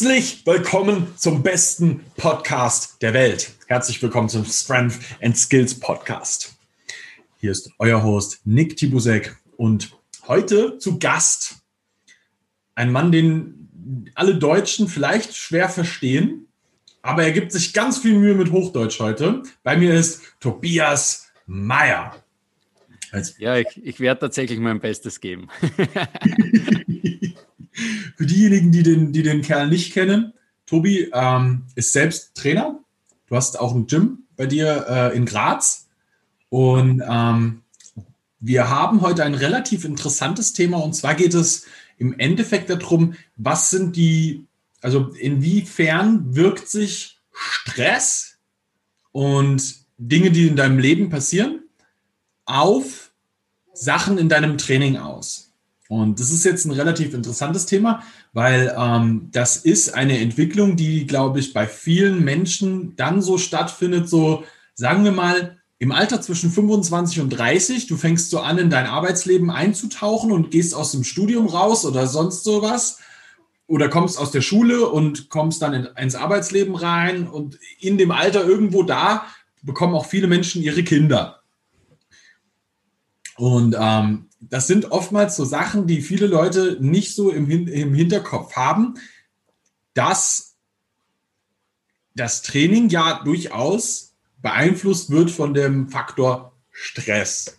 Herzlich willkommen zum besten Podcast der Welt. Herzlich willkommen zum Strength and Skills Podcast. Hier ist euer Host Nick Tibusek und heute zu Gast ein Mann, den alle Deutschen vielleicht schwer verstehen, aber er gibt sich ganz viel Mühe mit Hochdeutsch heute. Bei mir ist Tobias Meyer. ja, ich, ich werde tatsächlich mein Bestes geben. Für diejenigen, die den, die den Kerl nicht kennen, Tobi ähm, ist selbst Trainer. Du hast auch ein Gym bei dir äh, in Graz. Und ähm, wir haben heute ein relativ interessantes Thema. Und zwar geht es im Endeffekt darum, was sind die, also inwiefern wirkt sich Stress und Dinge, die in deinem Leben passieren, auf Sachen in deinem Training aus. Und das ist jetzt ein relativ interessantes Thema, weil ähm, das ist eine Entwicklung, die, glaube ich, bei vielen Menschen dann so stattfindet, so sagen wir mal, im Alter zwischen 25 und 30, du fängst so an, in dein Arbeitsleben einzutauchen und gehst aus dem Studium raus oder sonst sowas. Oder kommst aus der Schule und kommst dann in, ins Arbeitsleben rein und in dem Alter irgendwo da bekommen auch viele Menschen ihre Kinder. Und ähm, das sind oftmals so Sachen, die viele Leute nicht so im, im Hinterkopf haben, dass das Training ja durchaus beeinflusst wird von dem Faktor Stress.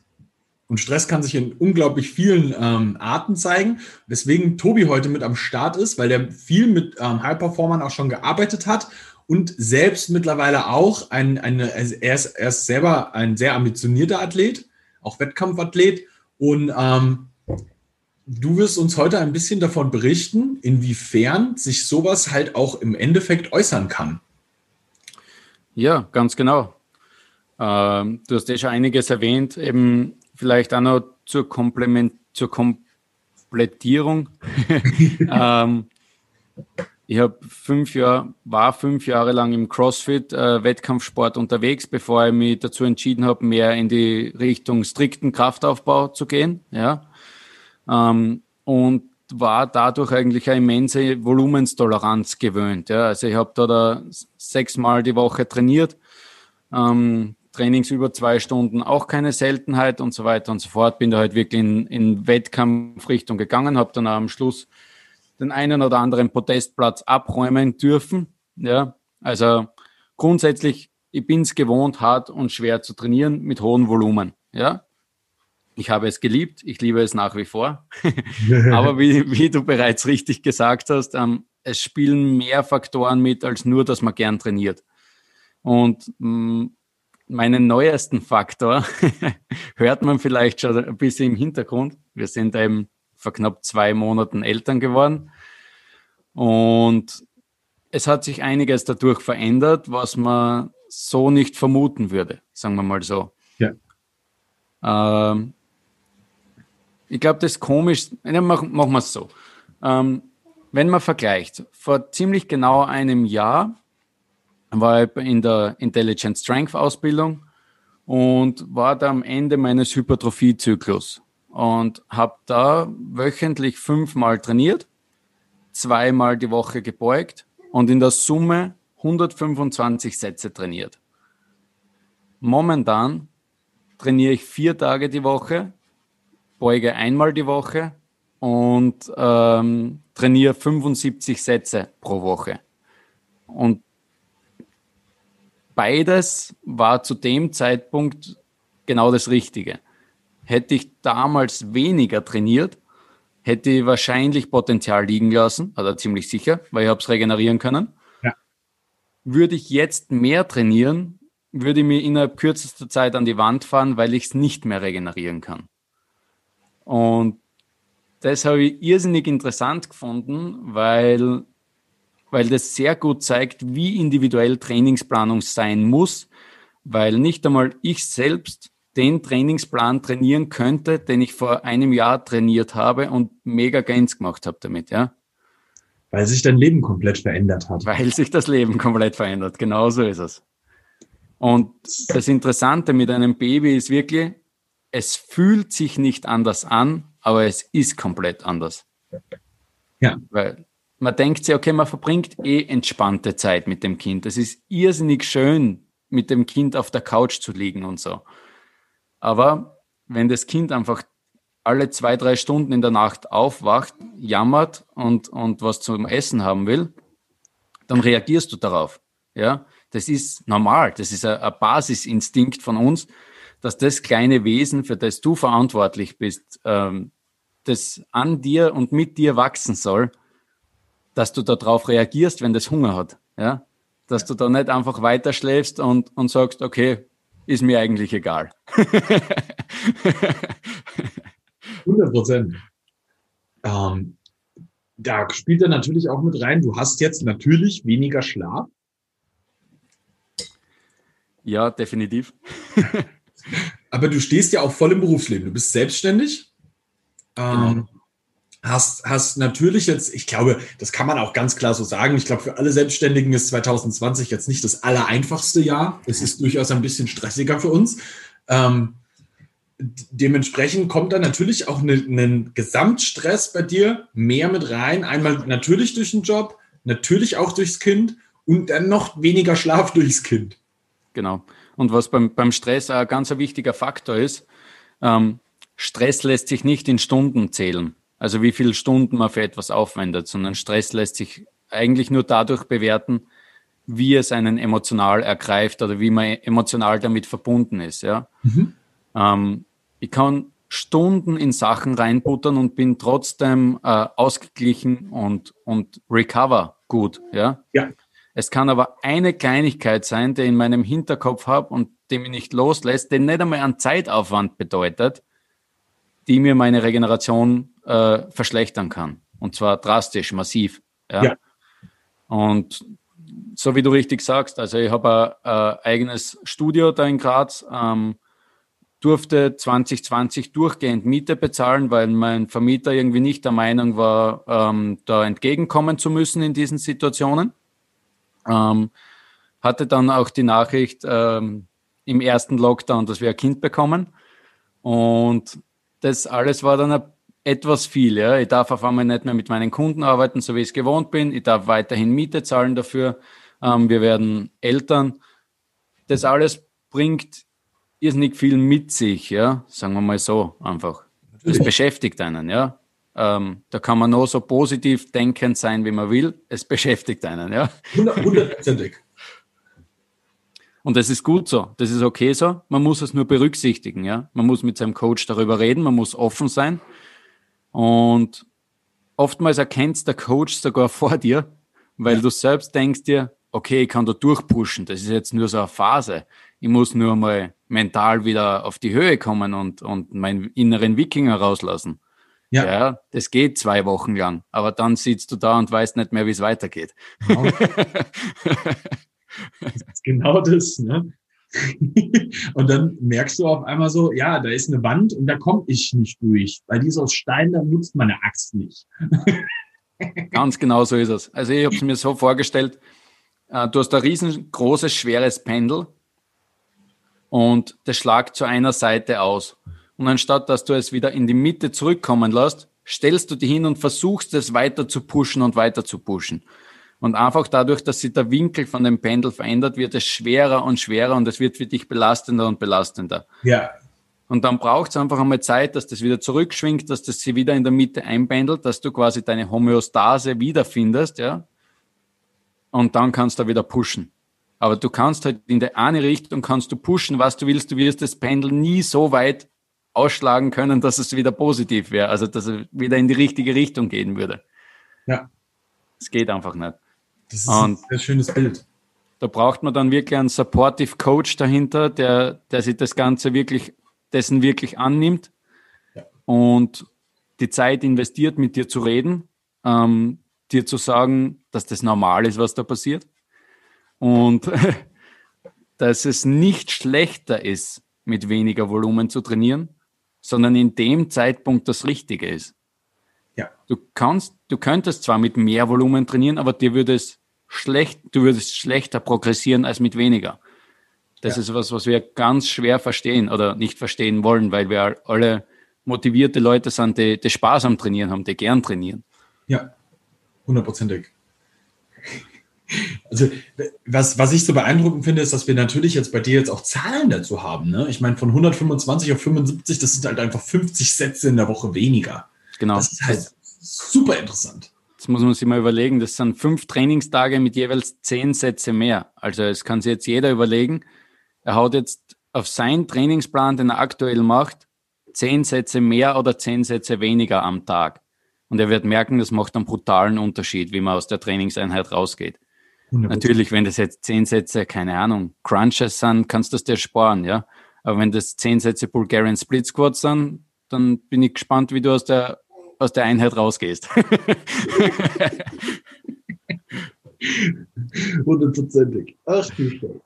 Und Stress kann sich in unglaublich vielen ähm, Arten zeigen. Deswegen Tobi heute mit am Start ist, weil der viel mit ähm, High-Performern auch schon gearbeitet hat und selbst mittlerweile auch ein, eine, er ist, er ist selber ein sehr ambitionierter Athlet, auch Wettkampfathlet und ähm, du wirst uns heute ein bisschen davon berichten, inwiefern sich sowas halt auch im Endeffekt äußern kann. Ja, ganz genau. Ähm, du hast ja schon einiges erwähnt, eben vielleicht auch noch zur, Komplement zur Komplettierung. ähm, ich habe fünf Jahre, war fünf Jahre lang im CrossFit äh, Wettkampfsport unterwegs, bevor ich mich dazu entschieden habe, mehr in die Richtung strikten Kraftaufbau zu gehen. Ja. Ähm, und war dadurch eigentlich eine immense Volumenstoleranz gewöhnt. Ja. Also ich habe da, da sechsmal die Woche trainiert, ähm, Trainings über zwei Stunden auch keine Seltenheit und so weiter und so fort. Bin da halt wirklich in, in Wettkampfrichtung gegangen, habe dann am Schluss den einen oder anderen Podestplatz abräumen dürfen. Ja, also grundsätzlich, ich bin es gewohnt, hart und schwer zu trainieren mit hohem Volumen. Ja, ich habe es geliebt, ich liebe es nach wie vor. Aber wie, wie, du bereits richtig gesagt hast, ähm, es spielen mehr Faktoren mit als nur, dass man gern trainiert. Und mh, mm, meinen neuesten Faktor hört man vielleicht schon ein bisschen im Hintergrund. Wir sind eben vor knapp zwei Monaten Eltern geworden. Und es hat sich einiges dadurch verändert, was man so nicht vermuten würde, sagen wir mal so. Ja. Ähm, ich glaube, das ist komisch. Ja, machen, machen wir es so. Ähm, wenn man vergleicht, vor ziemlich genau einem Jahr war ich in der Intelligent Strength Ausbildung und war da am Ende meines Hypertrophiezyklus und habe da wöchentlich fünfmal trainiert, zweimal die Woche gebeugt und in der Summe 125 Sätze trainiert. Momentan trainiere ich vier Tage die Woche, beuge einmal die Woche und ähm, trainiere 75 Sätze pro Woche. Und beides war zu dem Zeitpunkt genau das Richtige. Hätte ich damals weniger trainiert, hätte ich wahrscheinlich Potenzial liegen lassen, also ziemlich sicher, weil ich habe es regenerieren können. Ja. Würde ich jetzt mehr trainieren, würde ich mir innerhalb kürzester Zeit an die Wand fahren, weil ich es nicht mehr regenerieren kann. Und das habe ich irrsinnig interessant gefunden, weil, weil das sehr gut zeigt, wie individuell Trainingsplanung sein muss, weil nicht einmal ich selbst den Trainingsplan trainieren könnte, den ich vor einem Jahr trainiert habe und mega Gains gemacht habe damit, ja. Weil sich dein Leben komplett verändert hat. Weil sich das Leben komplett verändert, genau so ist es. Und das Interessante mit einem Baby ist wirklich, es fühlt sich nicht anders an, aber es ist komplett anders. Ja. Weil man denkt sich, okay, man verbringt eh entspannte Zeit mit dem Kind. Es ist irrsinnig schön, mit dem Kind auf der Couch zu liegen und so. Aber wenn das Kind einfach alle zwei, drei Stunden in der Nacht aufwacht, jammert und, und was zum Essen haben will, dann reagierst du darauf. Ja, das ist normal. Das ist ein, Basisinstinkt von uns, dass das kleine Wesen, für das du verantwortlich bist, ähm, das an dir und mit dir wachsen soll, dass du darauf reagierst, wenn das Hunger hat. Ja? Dass du da nicht einfach weiter schläfst und, und sagst, okay, ist mir eigentlich egal. 100 Prozent. Ähm, da spielt er natürlich auch mit rein. Du hast jetzt natürlich weniger Schlaf. Ja, definitiv. Aber du stehst ja auch voll im Berufsleben. Du bist selbstständig. Ähm, genau. Hast, hast natürlich jetzt, ich glaube, das kann man auch ganz klar so sagen. Ich glaube, für alle Selbstständigen ist 2020 jetzt nicht das allereinfachste Jahr. Es ist durchaus ein bisschen stressiger für uns. Ähm, dementsprechend kommt da natürlich auch ein ne, Gesamtstress bei dir mehr mit rein. Einmal natürlich durch den Job, natürlich auch durchs Kind und dann noch weniger Schlaf durchs Kind. Genau. Und was beim, beim Stress ein ganz wichtiger Faktor ist, ähm, Stress lässt sich nicht in Stunden zählen. Also wie viele Stunden man für etwas aufwendet, sondern Stress lässt sich eigentlich nur dadurch bewerten, wie es einen emotional ergreift oder wie man emotional damit verbunden ist. Ja? Mhm. Ähm, ich kann Stunden in Sachen reinbuttern und bin trotzdem äh, ausgeglichen und, und recover gut. Ja? ja. Es kann aber eine Kleinigkeit sein, die ich in meinem Hinterkopf habe und die mich nicht loslässt, der nicht einmal einen Zeitaufwand bedeutet, die mir meine Regeneration äh, verschlechtern kann. Und zwar drastisch, massiv. Ja? ja. Und so wie du richtig sagst, also ich habe ein, ein eigenes Studio da in Graz, ähm, durfte 2020 durchgehend Miete bezahlen, weil mein Vermieter irgendwie nicht der Meinung war, ähm, da entgegenkommen zu müssen in diesen Situationen. Ähm, hatte dann auch die Nachricht ähm, im ersten Lockdown, dass wir ein Kind bekommen. Und das alles war dann etwas viel. Ja. Ich darf auf einmal nicht mehr mit meinen Kunden arbeiten, so wie ich es gewohnt bin. Ich darf weiterhin Miete zahlen dafür. Ähm, wir werden Eltern. Das alles bringt irrsinnig viel mit sich, ja, sagen wir mal so einfach. Das beschäftigt einen, ja. Ähm, da kann man nur so positiv denkend sein, wie man will. Es beschäftigt einen, ja. Hundertprozentig. Und das ist gut so, das ist okay so. Man muss es nur berücksichtigen, ja. Man muss mit seinem Coach darüber reden, man muss offen sein. Und oftmals erkennt der Coach sogar vor dir, weil ja. du selbst denkst dir, okay, ich kann da durchpushen, das ist jetzt nur so eine Phase. Ich muss nur mal mental wieder auf die Höhe kommen und, und meinen inneren Wikinger rauslassen. Ja. ja. das geht zwei Wochen lang, aber dann sitzt du da und weißt nicht mehr, wie es weitergeht. Genau. das ist genau das. Ne? und dann merkst du auf einmal so, ja, da ist eine Wand und da komme ich nicht durch, weil die ist aus Stein, da nutzt meine Axt nicht. Ganz genau so ist es. Also ich habe es mir so vorgestellt, äh, du hast ein riesengroßes, schweres Pendel und das schlagt zu einer Seite aus. Und anstatt dass du es wieder in die Mitte zurückkommen lässt, stellst du dich hin und versuchst es weiter zu pushen und weiter zu pushen. Und einfach dadurch, dass sich der Winkel von dem Pendel verändert, wird es schwerer und schwerer und es wird für dich belastender und belastender. Ja. Und dann braucht es einfach einmal Zeit, dass das wieder zurückschwingt, dass das sie wieder in der Mitte einpendelt, dass du quasi deine Homöostase wiederfindest, ja. Und dann kannst du wieder pushen. Aber du kannst halt in der eine Richtung kannst du pushen, was du willst. Du wirst das Pendel nie so weit ausschlagen können, dass es wieder positiv wäre. Also, dass es wieder in die richtige Richtung gehen würde. Ja. Es geht einfach nicht. Das ist Und ein sehr schönes Bild. Da braucht man dann wirklich einen Supportive Coach dahinter, der, der sich das Ganze wirklich, dessen wirklich annimmt ja. und die Zeit investiert, mit dir zu reden, ähm, dir zu sagen, dass das normal ist, was da passiert und dass es nicht schlechter ist, mit weniger Volumen zu trainieren, sondern in dem Zeitpunkt das Richtige ist. Ja. Du kannst, du könntest zwar mit mehr Volumen trainieren, aber dir würde es schlecht, du würdest schlechter progressieren als mit weniger. Das ja. ist was, was wir ganz schwer verstehen oder nicht verstehen wollen, weil wir alle motivierte Leute sind, die, die Spaß am Trainieren haben, die gern trainieren. Ja, hundertprozentig. Also, was, was ich so beeindruckend finde, ist, dass wir natürlich jetzt bei dir jetzt auch Zahlen dazu haben. Ne? Ich meine, von 125 auf 75, das sind halt einfach 50 Sätze in der Woche weniger. Genau. Das ist halt super interessant. Jetzt muss man sich mal überlegen, das sind fünf Trainingstage mit jeweils zehn Sätze mehr. Also es kann sich jetzt jeder überlegen, er haut jetzt auf seinen Trainingsplan, den er aktuell macht, zehn Sätze mehr oder zehn Sätze weniger am Tag. Und er wird merken, das macht einen brutalen Unterschied, wie man aus der Trainingseinheit rausgeht. 100%. Natürlich, wenn das jetzt zehn Sätze, keine Ahnung, Crunches sind, kannst du das dir sparen, ja. Aber wenn das zehn Sätze Bulgarian Split Squats sind, dann bin ich gespannt, wie du aus der, aus der Einheit rausgehst. Hundertprozentig. Ach du Scheiße.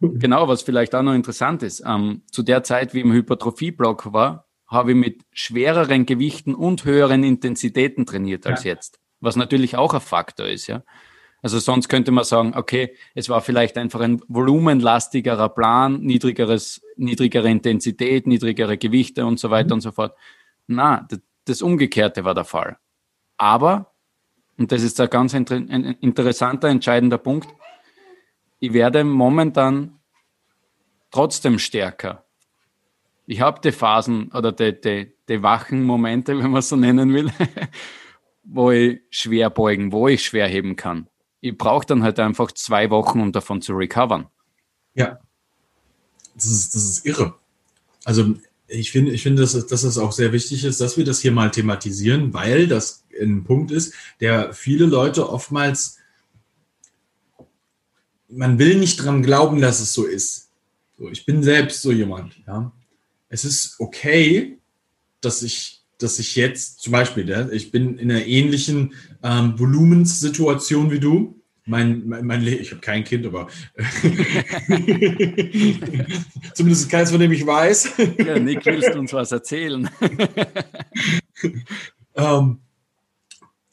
genau, was vielleicht auch noch interessant ist. Ähm, zu der Zeit, wie im Hypertrophie-Block war, habe ich mit schwereren Gewichten und höheren Intensitäten trainiert als ja. jetzt. Was natürlich auch ein Faktor ist, ja. Also sonst könnte man sagen, okay, es war vielleicht einfach ein volumenlastigerer Plan, niedrigeres, niedrigere Intensität, niedrigere Gewichte und so weiter mhm. und so fort. Na, das, Umgekehrte war der Fall. Aber, und das ist ein ganz inter ein interessanter, entscheidender Punkt, ich werde momentan trotzdem stärker. Ich habe die Phasen oder die, die, die wachen Momente, wenn man so nennen will, wo ich schwer beugen, wo ich schwer heben kann. Ich brauche dann halt einfach zwei Wochen, um davon zu recovern. Ja, das ist, das ist irre. Also ich finde, ich finde, dass, dass es auch sehr wichtig ist, dass wir das hier mal thematisieren, weil das ein Punkt ist, der viele Leute oftmals man will nicht dran glauben, dass es so ist. So, ich bin selbst so jemand. Ja. Es ist okay, dass ich, dass ich jetzt zum Beispiel, ich bin in einer ähnlichen ähm, Volumenssituation wie du. Mein, mein, mein ich habe kein Kind, aber zumindest keins, von dem ich weiß. ja, Nick, willst du uns was erzählen? ähm,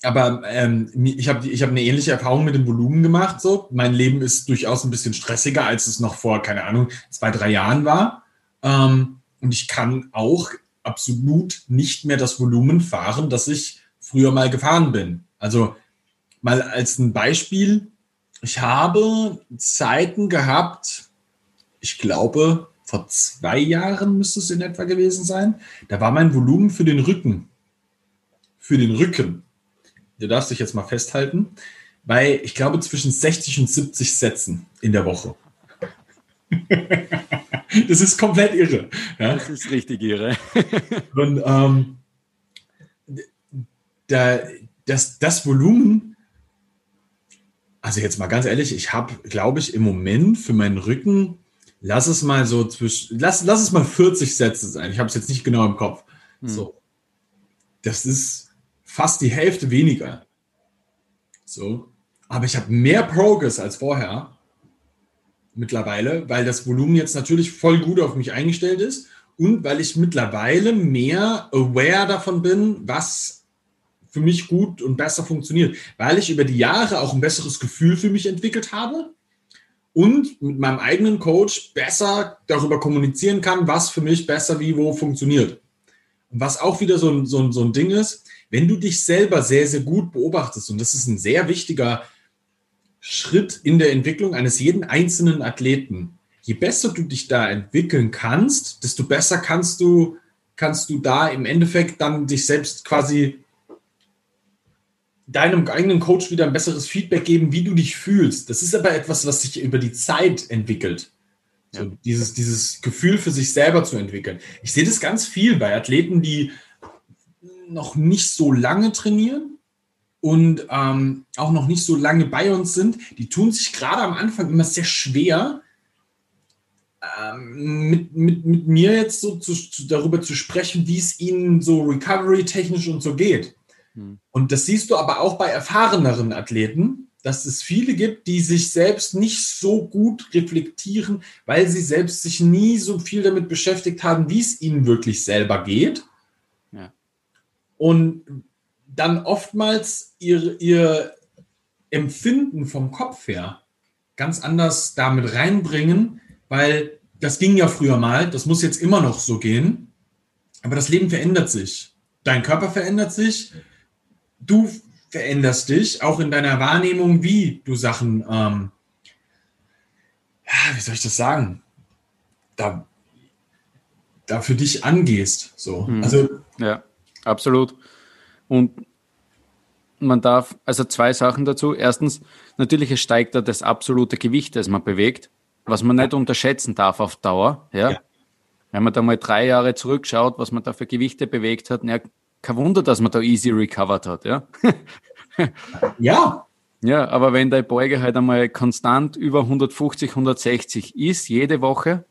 aber ähm, ich habe ich hab eine ähnliche Erfahrung mit dem Volumen gemacht. So. Mein Leben ist durchaus ein bisschen stressiger, als es noch vor, keine Ahnung, zwei, drei Jahren war. Ähm, und ich kann auch absolut nicht mehr das Volumen fahren, das ich früher mal gefahren bin. Also mal als ein Beispiel, ich habe Zeiten gehabt, ich glaube, vor zwei Jahren müsste es in etwa gewesen sein, da war mein Volumen für den Rücken, für den Rücken du darfst dich jetzt mal festhalten, bei, ich glaube, zwischen 60 und 70 Sätzen in der Woche. das ist komplett irre. Ja? Das ist richtig irre. und ähm, da, das, das Volumen, also jetzt mal ganz ehrlich, ich habe, glaube ich, im Moment für meinen Rücken, lass es mal so zwischen, lass, lass es mal 40 Sätze sein. Ich habe es jetzt nicht genau im Kopf. Hm. So. Das ist fast die Hälfte weniger. So. Aber ich habe mehr Progress als vorher mittlerweile, weil das Volumen jetzt natürlich voll gut auf mich eingestellt ist und weil ich mittlerweile mehr aware davon bin, was für mich gut und besser funktioniert, weil ich über die Jahre auch ein besseres Gefühl für mich entwickelt habe und mit meinem eigenen Coach besser darüber kommunizieren kann, was für mich besser wie wo funktioniert. Und was auch wieder so ein, so ein, so ein Ding ist, wenn du dich selber sehr, sehr gut beobachtest, und das ist ein sehr wichtiger Schritt in der Entwicklung eines jeden einzelnen Athleten, je besser du dich da entwickeln kannst, desto besser kannst du, kannst du da im Endeffekt dann dich selbst quasi deinem eigenen Coach wieder ein besseres Feedback geben, wie du dich fühlst. Das ist aber etwas, was sich über die Zeit entwickelt. So, dieses, dieses Gefühl für sich selber zu entwickeln. Ich sehe das ganz viel bei Athleten, die noch nicht so lange trainieren und ähm, auch noch nicht so lange bei uns sind, die tun sich gerade am Anfang immer sehr schwer, ähm, mit, mit, mit mir jetzt so zu, zu, darüber zu sprechen, wie es ihnen so recovery-technisch und so geht. Hm. Und das siehst du aber auch bei erfahreneren Athleten, dass es viele gibt, die sich selbst nicht so gut reflektieren, weil sie selbst sich nie so viel damit beschäftigt haben, wie es ihnen wirklich selber geht und dann oftmals ihr, ihr Empfinden vom Kopf her ganz anders damit reinbringen, weil das ging ja früher mal, das muss jetzt immer noch so gehen, aber das Leben verändert sich. Dein Körper verändert sich, du veränderst dich auch in deiner Wahrnehmung, wie du Sachen, ähm, ja, wie soll ich das sagen, da, da für dich angehst. So. Mhm. Also, ja, absolut. Und man darf, also zwei Sachen dazu. Erstens, natürlich es steigt da das absolute Gewicht, das man bewegt, was man nicht unterschätzen darf auf Dauer. Ja? ja. Wenn man da mal drei Jahre zurückschaut, was man da für Gewichte bewegt hat, ja, kein Wunder, dass man da easy recovered hat. Ja. ja. Ja, aber wenn deine Beuge halt einmal konstant über 150, 160 ist, jede Woche,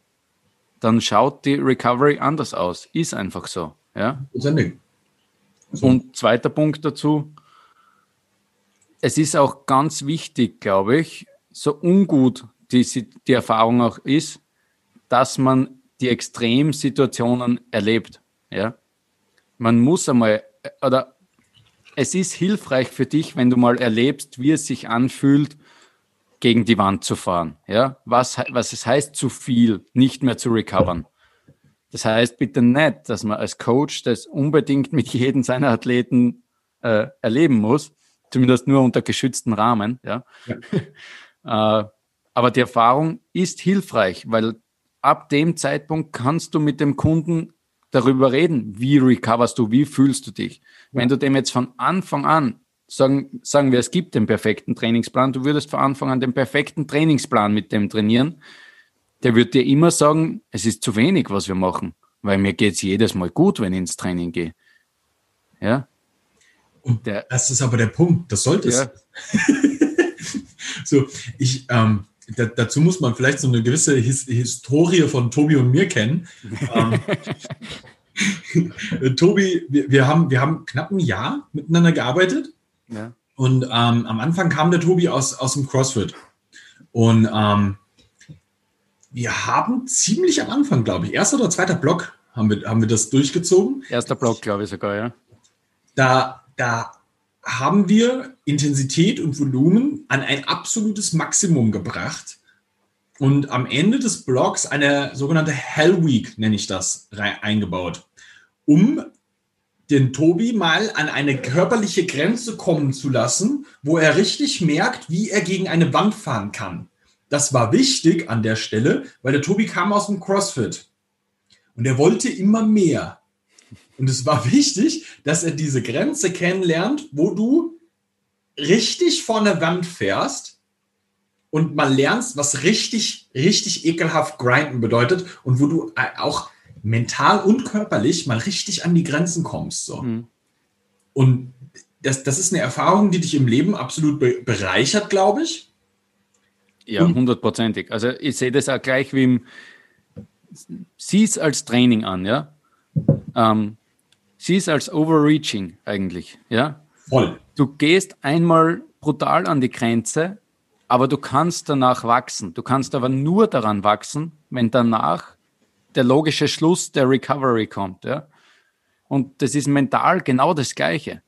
dann schaut die Recovery anders aus. Ist einfach so. Ja. Ist ein Ding. So. Und zweiter Punkt dazu, es ist auch ganz wichtig, glaube ich, so ungut die, die Erfahrung auch ist, dass man die Extremsituationen erlebt. Ja? Man muss einmal, oder es ist hilfreich für dich, wenn du mal erlebst, wie es sich anfühlt, gegen die Wand zu fahren. Ja? Was, was es heißt, zu viel nicht mehr zu recovern. Das heißt bitte nicht, dass man als Coach das unbedingt mit jedem seiner Athleten äh, erleben muss, zumindest nur unter geschützten Rahmen. Ja. ja. äh, aber die Erfahrung ist hilfreich, weil ab dem Zeitpunkt kannst du mit dem Kunden darüber reden, wie recoverst du, wie fühlst du dich. Ja. Wenn du dem jetzt von Anfang an sagen, sagen wir, es gibt den perfekten Trainingsplan, du würdest von Anfang an den perfekten Trainingsplan mit dem trainieren, der wird dir immer sagen, es ist zu wenig, was wir machen, weil mir geht es jedes Mal gut, wenn ich ins Training gehe. Ja, und der, das ist aber der Punkt, das sollte es. Ja. so, ich, ähm, da, dazu muss man vielleicht so eine gewisse His Historie von Tobi und mir kennen. ähm, Tobi, wir, wir, haben, wir haben knapp ein Jahr miteinander gearbeitet. Ja. Und ähm, am Anfang kam der Tobi aus, aus dem CrossFit. Und ähm, wir haben ziemlich am Anfang, glaube ich, erster oder zweiter Block haben wir, haben wir das durchgezogen. Erster Block, glaube ich sogar, ja. Da da haben wir Intensität und Volumen an ein absolutes Maximum gebracht und am Ende des Blocks eine sogenannte Hell Week, nenne ich das, eingebaut, um den Tobi mal an eine körperliche Grenze kommen zu lassen, wo er richtig merkt, wie er gegen eine Wand fahren kann. Das war wichtig an der Stelle, weil der Tobi kam aus dem CrossFit und er wollte immer mehr. Und es war wichtig, dass er diese Grenze kennenlernt, wo du richtig vor eine Wand fährst und mal lernst, was richtig, richtig ekelhaft grinden bedeutet und wo du auch mental und körperlich mal richtig an die Grenzen kommst. So. Mhm. Und das, das ist eine Erfahrung, die dich im Leben absolut be bereichert, glaube ich. Ja, hundertprozentig. Also ich sehe das auch gleich wie im, sieh es als Training an, ja. Ähm, sie ist als Overreaching eigentlich, ja. Voll. Du gehst einmal brutal an die Grenze, aber du kannst danach wachsen. Du kannst aber nur daran wachsen, wenn danach der logische Schluss der Recovery kommt, ja. Und das ist mental genau das Gleiche.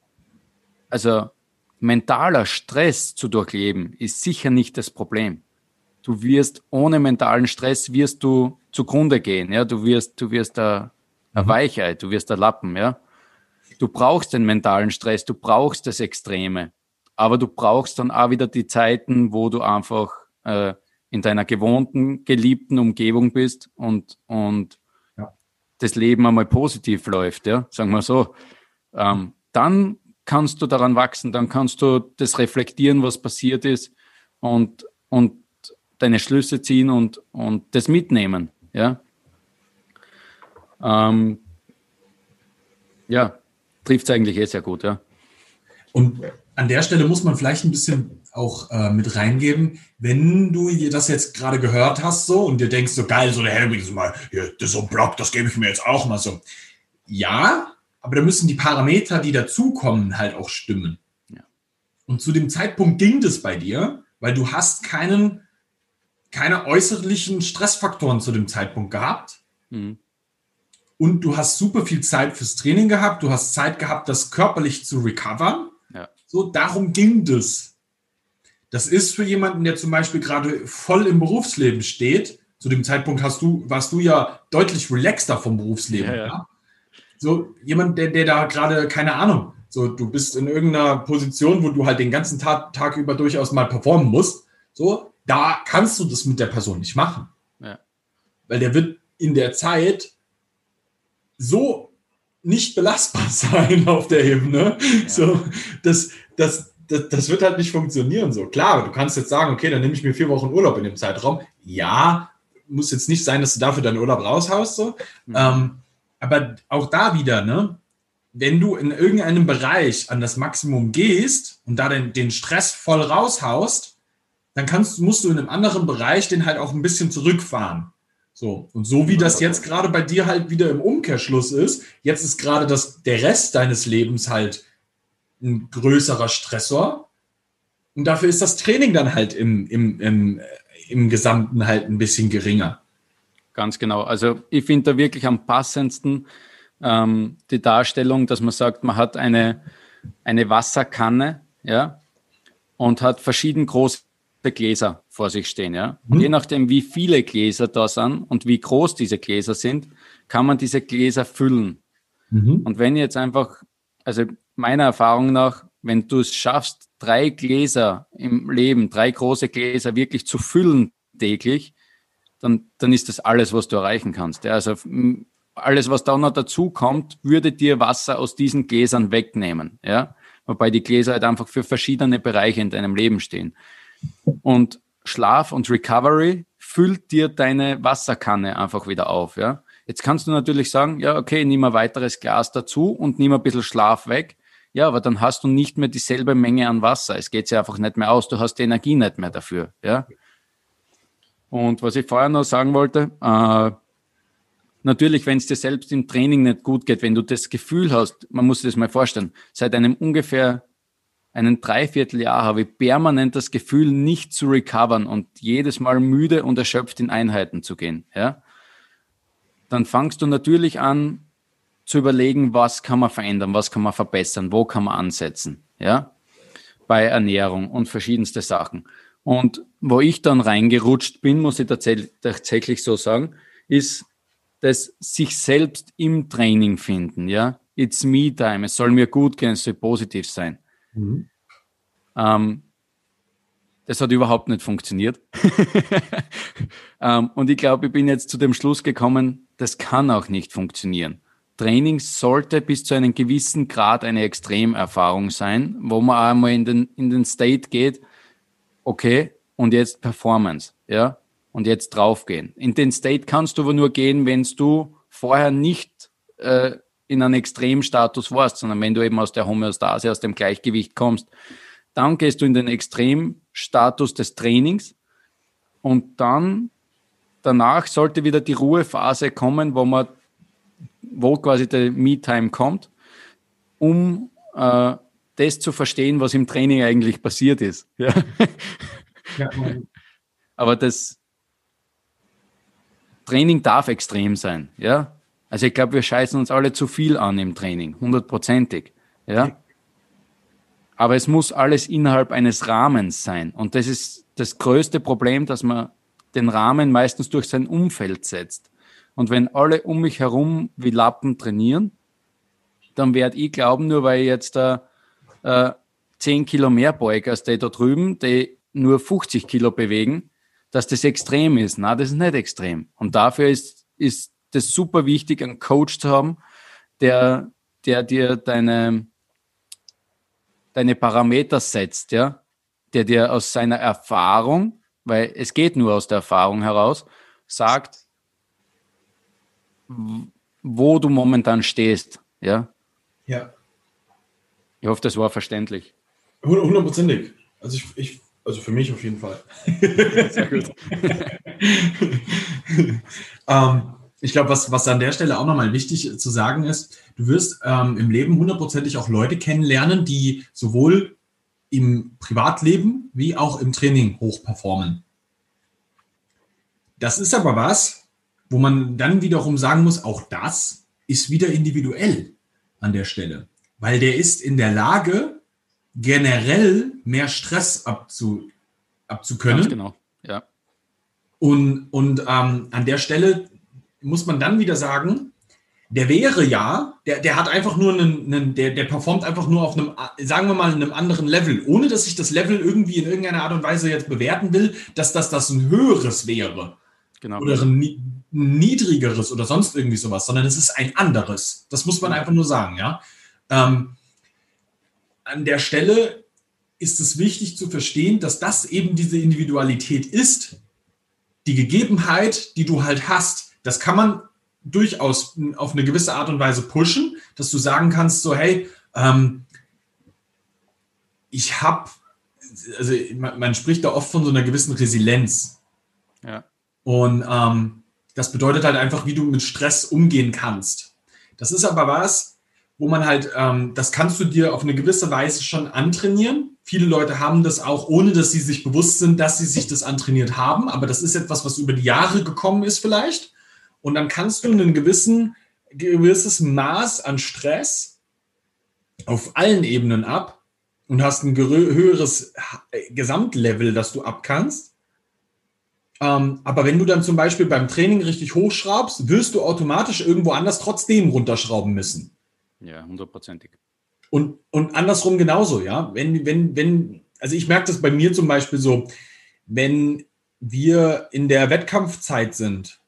Also mentaler Stress zu durchleben ist sicher nicht das Problem. Du wirst ohne mentalen Stress wirst du zugrunde gehen, ja. Du wirst, du wirst da eine mhm. Weichheit, du wirst der Lappen, ja. Du brauchst den mentalen Stress, du brauchst das Extreme, aber du brauchst dann auch wieder die Zeiten, wo du einfach äh, in deiner gewohnten, geliebten Umgebung bist und, und ja. das Leben einmal positiv läuft, ja, sagen wir so. Ähm, dann kannst du daran wachsen, dann kannst du das reflektieren, was passiert ist und, und deine Schlüsse ziehen und, und das mitnehmen, ja. Ähm, ja, trifft es eigentlich eh sehr gut, ja. Und an der Stelle muss man vielleicht ein bisschen auch äh, mit reingeben, wenn du das jetzt gerade gehört hast so und dir denkst so geil, so der Helmut ist mal, hier, das ist so ein Block, das gebe ich mir jetzt auch mal so. Ja, aber da müssen die Parameter, die dazukommen, halt auch stimmen. Ja. Und zu dem Zeitpunkt ging das bei dir, weil du hast keinen, keine äußerlichen Stressfaktoren zu dem Zeitpunkt gehabt. Mhm und du hast super viel Zeit fürs Training gehabt, du hast Zeit gehabt, das körperlich zu recovern. Ja. So, darum ging das. Das ist für jemanden, der zum Beispiel gerade voll im Berufsleben steht, zu dem Zeitpunkt hast du, warst du ja deutlich relaxter vom Berufsleben. Ja, ja. So jemand, der, der da gerade, keine Ahnung, So, du bist in irgendeiner Position, wo du halt den ganzen Tag, Tag über durchaus mal performen musst. So, da kannst du das mit der Person nicht machen. Weil der wird in der Zeit so nicht belastbar sein auf der Ebene. Ja. So, das, das, das, das wird halt nicht funktionieren. So klar, du kannst jetzt sagen, okay, dann nehme ich mir vier Wochen Urlaub in dem Zeitraum. Ja, muss jetzt nicht sein, dass du dafür deinen Urlaub raushaust. So. Mhm. Ähm, aber auch da wieder, ne? Wenn du in irgendeinem Bereich an das Maximum gehst und da den, den Stress voll raushaust, dann kannst, musst du in einem anderen Bereich den halt auch ein bisschen zurückfahren. So, und so wie das jetzt gerade bei dir halt wieder im Umkehrschluss ist, jetzt ist gerade das, der Rest deines Lebens halt ein größerer Stressor. Und dafür ist das Training dann halt im, im, im, im Gesamten halt ein bisschen geringer. Ganz genau. Also ich finde da wirklich am passendsten ähm, die Darstellung, dass man sagt, man hat eine, eine Wasserkanne, ja, und hat verschieden große Gläser vor sich stehen, ja. Und mhm. je nachdem, wie viele Gläser da sind und wie groß diese Gläser sind, kann man diese Gläser füllen. Mhm. Und wenn jetzt einfach, also meiner Erfahrung nach, wenn du es schaffst, drei Gläser im Leben, drei große Gläser wirklich zu füllen täglich, dann, dann ist das alles, was du erreichen kannst. Ja, also alles, was da noch dazu kommt, würde dir Wasser aus diesen Gläsern wegnehmen. Ja, wobei die Gläser halt einfach für verschiedene Bereiche in deinem Leben stehen. Und Schlaf und Recovery füllt dir deine Wasserkanne einfach wieder auf. Ja, jetzt kannst du natürlich sagen, ja, okay, nimm ein weiteres Glas dazu und nimm ein bisschen Schlaf weg. Ja, aber dann hast du nicht mehr dieselbe Menge an Wasser. Es geht sich einfach nicht mehr aus. Du hast die Energie nicht mehr dafür. Ja. Und was ich vorher noch sagen wollte, äh, natürlich, wenn es dir selbst im Training nicht gut geht, wenn du das Gefühl hast, man muss sich das mal vorstellen, seit einem ungefähr einen Dreivierteljahr habe ich permanent das Gefühl, nicht zu recovern und jedes Mal müde und erschöpft in Einheiten zu gehen. Ja? Dann fangst du natürlich an, zu überlegen, was kann man verändern, was kann man verbessern, wo kann man ansetzen, ja, bei Ernährung und verschiedenste Sachen. Und wo ich dann reingerutscht bin, muss ich tatsächlich so sagen, ist das sich selbst im Training finden, ja. It's me time, es soll mir gut gehen, es soll positiv sein. Mhm. Ähm, das hat überhaupt nicht funktioniert. ähm, und ich glaube, ich bin jetzt zu dem Schluss gekommen, das kann auch nicht funktionieren. Training sollte bis zu einem gewissen Grad eine Extremerfahrung sein, wo man einmal in den, in den State geht, okay, und jetzt Performance, ja, und jetzt draufgehen. In den State kannst du aber nur gehen, wenn du vorher nicht äh, in einem Extremstatus warst, sondern wenn du eben aus der Homöostase, aus dem Gleichgewicht kommst. Dann gehst du in den Extremstatus des Trainings und dann danach sollte wieder die Ruhephase kommen, wo man wo quasi der Me-Time kommt, um äh, das zu verstehen, was im Training eigentlich passiert ist. Ja. ja Aber das Training darf extrem sein. Ja. Also ich glaube, wir scheißen uns alle zu viel an im Training, hundertprozentig. Ja. Aber es muss alles innerhalb eines Rahmens sein. Und das ist das größte Problem, dass man den Rahmen meistens durch sein Umfeld setzt. Und wenn alle um mich herum wie Lappen trainieren, dann werde ich glauben, nur weil ich jetzt da äh, 10 Kilo mehr beuge als die da drüben, die nur 50 Kilo bewegen, dass das extrem ist. Na, das ist nicht extrem. Und dafür ist, ist das super wichtig, einen Coach zu haben, der, der dir deine, deine Parameter setzt, ja, der dir aus seiner Erfahrung, weil es geht nur aus der Erfahrung heraus, sagt, wo du momentan stehst. Ja. Ja. Ich hoffe, das war verständlich. Hundertprozentig. Also ich, ich, also für mich auf jeden Fall. Sehr gut. ähm, ich glaube, was, was an der Stelle auch nochmal wichtig zu sagen ist, du wirst ähm, im Leben hundertprozentig auch Leute kennenlernen, die sowohl im Privatleben wie auch im Training hoch performen. Das ist aber was, wo man dann wiederum sagen muss, auch das ist wieder individuell an der Stelle, weil der ist in der Lage, generell mehr Stress abzu, abzukönnen. Ganz genau, ja. Und, und ähm, an der Stelle muss man dann wieder sagen, der wäre ja, der, der hat einfach nur einen, einen der, der performt einfach nur auf einem, sagen wir mal, einem anderen Level, ohne dass ich das Level irgendwie in irgendeiner Art und Weise jetzt bewerten will, dass das, das ein höheres wäre. Genau. Oder ein niedrigeres oder sonst irgendwie sowas, sondern es ist ein anderes. Das muss man einfach nur sagen, ja. Ähm, an der Stelle ist es wichtig zu verstehen, dass das eben diese Individualität ist. Die Gegebenheit, die du halt hast, das kann man durchaus auf eine gewisse Art und Weise pushen, dass du sagen kannst, so, hey, ähm, ich habe, also man, man, spricht da oft von so einer gewissen Resilienz. Ja. Und ähm, das bedeutet halt einfach, wie du mit Stress umgehen kannst. Das ist aber was, wo man halt, ähm, das kannst du dir auf eine gewisse Weise schon antrainieren. Viele Leute haben das auch, ohne dass sie sich bewusst sind, dass sie sich das antrainiert haben. Aber das ist etwas, was über die Jahre gekommen ist vielleicht. Und dann kannst du ein gewissen, gewisses Maß an Stress auf allen Ebenen ab und hast ein höheres Gesamtlevel, das du abkannst. Ähm, aber wenn du dann zum Beispiel beim Training richtig hochschraubst, wirst du automatisch irgendwo anders trotzdem runterschrauben müssen. Ja, hundertprozentig. Und, und andersrum genauso, ja. Wenn, wenn, wenn, also ich merke das bei mir zum Beispiel so, wenn wir in der Wettkampfzeit sind,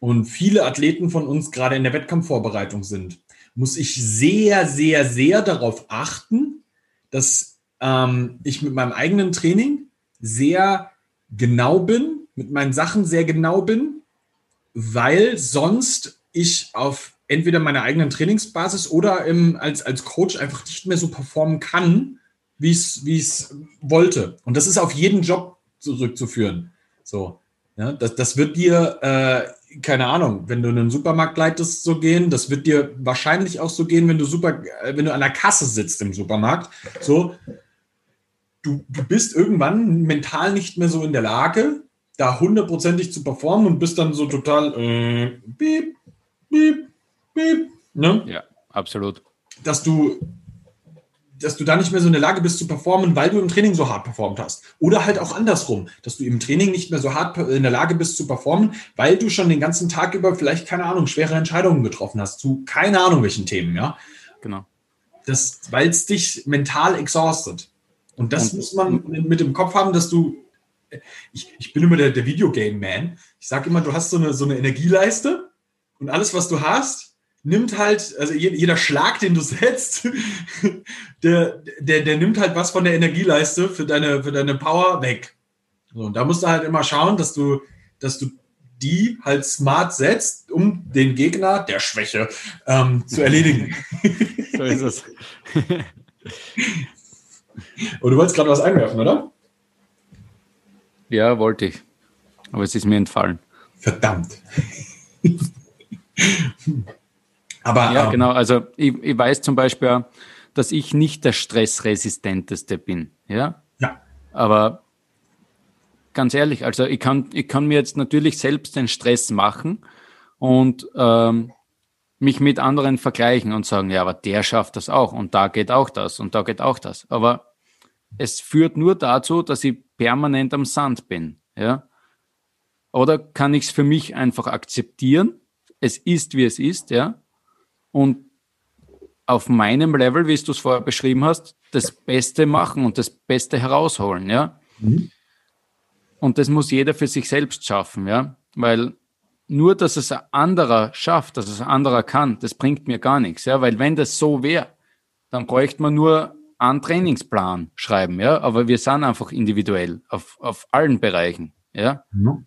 und viele Athleten von uns gerade in der Wettkampfvorbereitung sind, muss ich sehr, sehr, sehr darauf achten, dass ähm, ich mit meinem eigenen Training sehr genau bin, mit meinen Sachen sehr genau bin, weil sonst ich auf entweder meiner eigenen Trainingsbasis oder im, als, als Coach einfach nicht mehr so performen kann, wie wie es wollte. Und das ist auf jeden Job zurückzuführen. So, ja, das, das wird dir äh, keine Ahnung, wenn du in einen Supermarkt leitest, so gehen. Das wird dir wahrscheinlich auch so gehen, wenn du super, äh, wenn du an der Kasse sitzt im Supermarkt. So, du, du bist irgendwann mental nicht mehr so in der Lage, da hundertprozentig zu performen und bist dann so total äh, piep, piep, piep. Ne? Ja, absolut. Dass du dass du da nicht mehr so in der Lage bist zu performen, weil du im Training so hart performt hast. Oder halt auch andersrum, dass du im Training nicht mehr so hart in der Lage bist zu performen, weil du schon den ganzen Tag über vielleicht, keine Ahnung, schwere Entscheidungen getroffen hast zu keine Ahnung welchen Themen, ja. Genau. Das, weil es dich mental exhaustet. Und das und, muss man mit dem Kopf haben, dass du, ich, ich bin immer der, der Videogame-Man. Ich sage immer, du hast so eine, so eine Energieleiste und alles, was du hast, nimmt halt, also jeder Schlag, den du setzt, der, der, der nimmt halt was von der Energieleiste für deine, für deine Power weg. So, und da musst du halt immer schauen, dass du, dass du die halt smart setzt, um den Gegner der Schwäche ähm, zu erledigen. so ist es. Und du wolltest gerade was einwerfen, oder? Ja, wollte ich. Aber es ist mir entfallen. Verdammt. Aber, ja, ähm, genau. Also ich, ich weiß zum Beispiel, dass ich nicht der stressresistenteste bin. Ja. Ja. Aber ganz ehrlich, also ich kann, ich kann mir jetzt natürlich selbst den Stress machen und ähm, mich mit anderen vergleichen und sagen, ja, aber der schafft das auch und da geht auch das und da geht auch das. Aber es führt nur dazu, dass ich permanent am Sand bin. Ja. Oder kann ich es für mich einfach akzeptieren? Es ist, wie es ist, ja und auf meinem Level, wie du es vorher beschrieben hast, das Beste machen und das Beste herausholen, ja. Mhm. Und das muss jeder für sich selbst schaffen, ja, weil nur, dass es ein anderer schafft, dass es ein anderer kann, das bringt mir gar nichts, ja, weil wenn das so wäre, dann bräuchte man nur einen Trainingsplan schreiben, ja, aber wir sind einfach individuell auf, auf allen Bereichen, ja, mhm.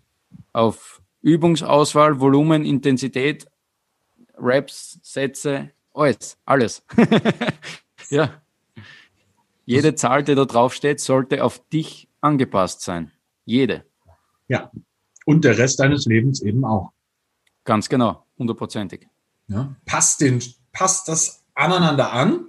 auf Übungsauswahl, Volumen, Intensität, Raps, Sätze, alles, alles. ja. Jede Zahl, die da draufsteht, sollte auf dich angepasst sein. Jede. Ja. Und der Rest deines Lebens eben auch. Ganz genau, hundertprozentig. Ja. Passt, den, passt das aneinander an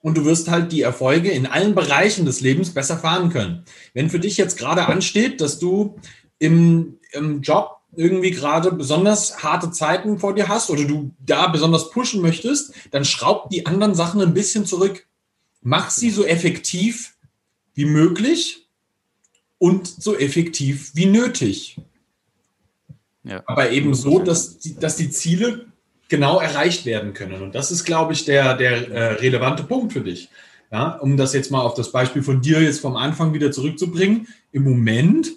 und du wirst halt die Erfolge in allen Bereichen des Lebens besser fahren können. Wenn für dich jetzt gerade ansteht, dass du im, im Job irgendwie gerade besonders harte Zeiten vor dir hast oder du da besonders pushen möchtest, dann schraub die anderen Sachen ein bisschen zurück. Mach sie so effektiv wie möglich und so effektiv wie nötig. Ja. Aber eben so, dass die, dass die Ziele genau erreicht werden können. Und das ist, glaube ich, der, der äh, relevante Punkt für dich. Ja, um das jetzt mal auf das Beispiel von dir jetzt vom Anfang wieder zurückzubringen. Im Moment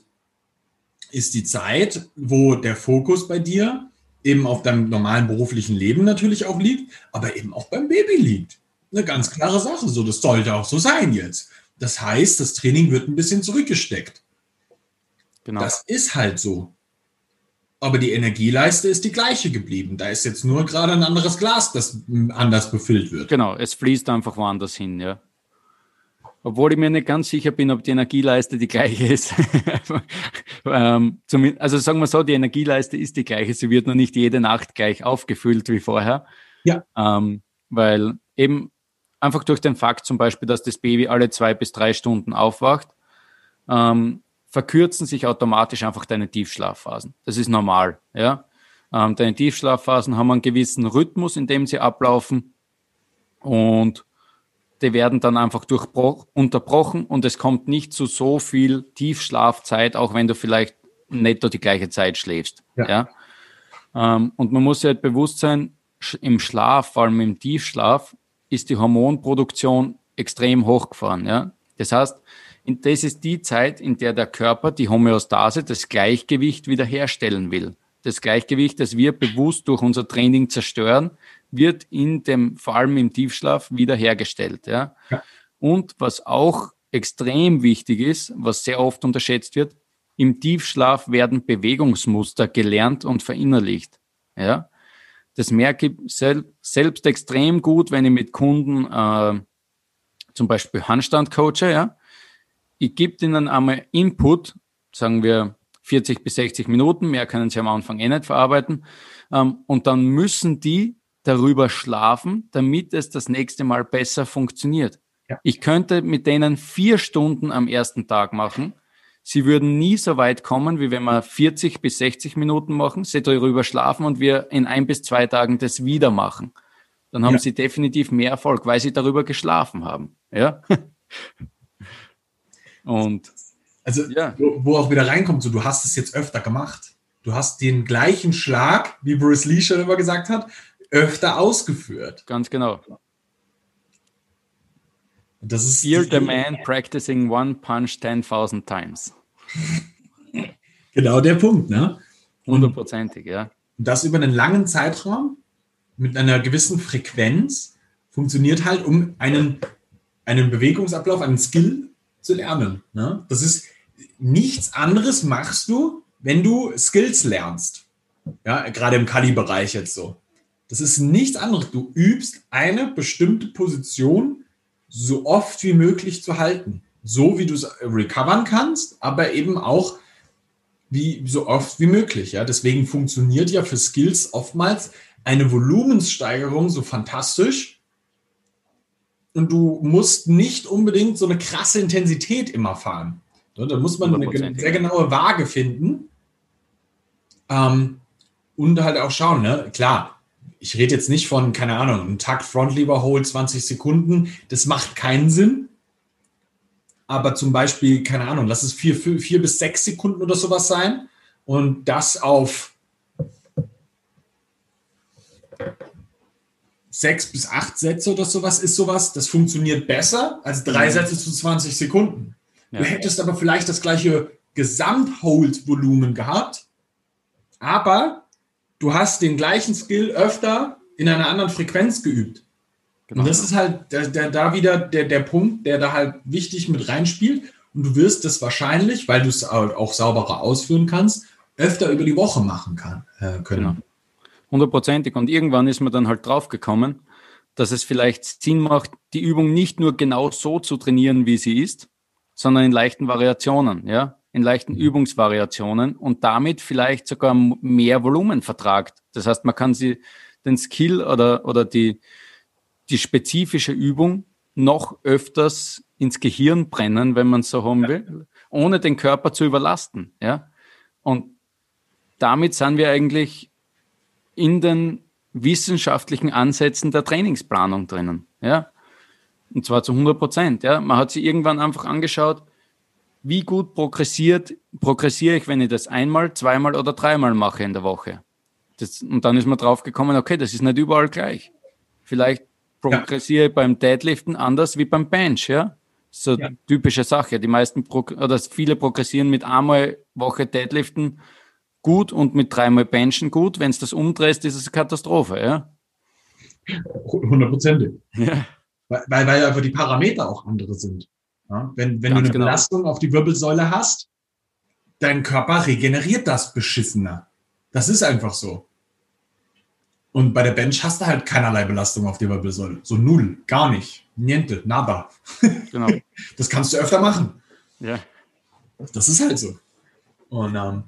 ist die Zeit, wo der Fokus bei dir eben auf deinem normalen beruflichen Leben natürlich auch liegt, aber eben auch beim Baby liegt. Eine ganz klare Sache. So, das sollte auch so sein jetzt. Das heißt, das Training wird ein bisschen zurückgesteckt. Genau. Das ist halt so. Aber die Energieleiste ist die gleiche geblieben. Da ist jetzt nur gerade ein anderes Glas, das anders befüllt wird. Genau, es fließt einfach woanders hin, ja. Obwohl ich mir nicht ganz sicher bin, ob die Energieleiste die gleiche ist. ähm, also sagen wir so, die Energieleiste ist die gleiche. Sie wird nur nicht jede Nacht gleich aufgefüllt wie vorher. Ja. Ähm, weil eben einfach durch den Fakt zum Beispiel, dass das Baby alle zwei bis drei Stunden aufwacht, ähm, verkürzen sich automatisch einfach deine Tiefschlafphasen. Das ist normal. Ja? Ähm, deine Tiefschlafphasen haben einen gewissen Rhythmus, in dem sie ablaufen und die werden dann einfach unterbrochen und es kommt nicht zu so viel Tiefschlafzeit, auch wenn du vielleicht netto die gleiche Zeit schläfst. Ja. ja? Ähm, und man muss sich halt bewusst sein, im Schlaf, vor allem im Tiefschlaf, ist die Hormonproduktion extrem hochgefahren. Ja? Das heißt, das ist die Zeit, in der der Körper die Homöostase, das Gleichgewicht wiederherstellen will. Das Gleichgewicht, das wir bewusst durch unser Training zerstören, wird in dem, vor allem im Tiefschlaf, wiederhergestellt. Ja? ja. Und was auch extrem wichtig ist, was sehr oft unterschätzt wird, im Tiefschlaf werden Bewegungsmuster gelernt und verinnerlicht. Ja? Das merke ich sel selbst extrem gut, wenn ich mit Kunden äh, zum Beispiel Handstand coache, ja ich gebe ihnen einmal Input, sagen wir 40 bis 60 Minuten, mehr können sie am Anfang eh nicht verarbeiten, ähm, und dann müssen die darüber schlafen, damit es das nächste Mal besser funktioniert. Ja. Ich könnte mit denen vier Stunden am ersten Tag machen. Sie würden nie so weit kommen, wie wenn wir 40 bis 60 Minuten machen, sie darüber schlafen und wir in ein bis zwei Tagen das wieder machen. Dann haben ja. sie definitiv mehr Erfolg, weil sie darüber geschlafen haben. Ja. Und also, ja. wo, wo, auch wieder reinkommt, so du hast es jetzt öfter gemacht. Du hast den gleichen Schlag, wie Bruce Lee schon immer gesagt hat, öfter ausgeführt. Ganz genau. Das ist Fear the man practicing one punch 10.000 times. genau der Punkt, ne? Hundertprozentig, ja. Das über einen langen Zeitraum mit einer gewissen Frequenz funktioniert halt, um einen, einen Bewegungsablauf, einen Skill zu lernen. Ne? Das ist nichts anderes machst du, wenn du Skills lernst. Ja, gerade im Kali-Bereich jetzt so. Das ist nichts anderes. Du übst eine bestimmte Position so oft wie möglich zu halten. So wie du es recovern kannst, aber eben auch wie so oft wie möglich. Ja, deswegen funktioniert ja für Skills oftmals eine Volumenssteigerung so fantastisch, und du musst nicht unbedingt so eine krasse Intensität immer fahren. Da muss man eine sehr genaue Waage finden ähm, und halt auch schauen. Ne? Klar, ich rede jetzt nicht von, keine Ahnung, einem Takt Front Lever Hold 20 Sekunden. Das macht keinen Sinn. Aber zum Beispiel, keine Ahnung, lass es vier, vier, vier bis sechs Sekunden oder sowas sein und das auf sechs bis acht Sätze oder sowas ist sowas, das funktioniert besser als drei mhm. Sätze zu 20 Sekunden. Ja. Du hättest aber vielleicht das gleiche Gesamthold-Volumen gehabt, aber du hast den gleichen Skill öfter in einer anderen Frequenz geübt. Genau. Und das ist halt der, der, da wieder der, der Punkt, der da halt wichtig mit reinspielt. Und du wirst das wahrscheinlich, weil du es auch sauberer ausführen kannst, öfter über die Woche machen kann, äh, können. Genau hundertprozentig. Und irgendwann ist man dann halt draufgekommen, dass es vielleicht Sinn macht, die Übung nicht nur genau so zu trainieren, wie sie ist, sondern in leichten Variationen, ja, in leichten Übungsvariationen und damit vielleicht sogar mehr Volumen vertragt. Das heißt, man kann sie den Skill oder, oder die, die spezifische Übung noch öfters ins Gehirn brennen, wenn man so haben will, ohne den Körper zu überlasten, ja. Und damit sind wir eigentlich in den wissenschaftlichen Ansätzen der Trainingsplanung drinnen. Ja? Und zwar zu 100 Prozent. Ja? Man hat sich irgendwann einfach angeschaut, wie gut progressiert, progressiere ich, wenn ich das einmal, zweimal oder dreimal mache in der Woche. Das, und dann ist man drauf gekommen, okay, das ist nicht überall gleich. Vielleicht progressiere ja. beim Deadliften anders wie beim Bench, ja? So ja. typische Sache. Die meisten oder viele progressieren mit einmal Woche Deadliften gut und mit dreimal Benchen gut. Wenn es das umdrehst, ist es eine Katastrophe, ja? Hundertprozentig. Ja. Weil, weil, einfach die Parameter auch andere sind. Ja? Wenn, wenn du eine genau. Belastung auf die Wirbelsäule hast, dein Körper regeneriert das beschissener. Das ist einfach so. Und bei der Bench hast du halt keinerlei Belastung auf die Wirbelsäule. So null, gar nicht. Niente, nada. Genau. Das kannst du öfter machen. Ja. Das ist halt so. Und ähm,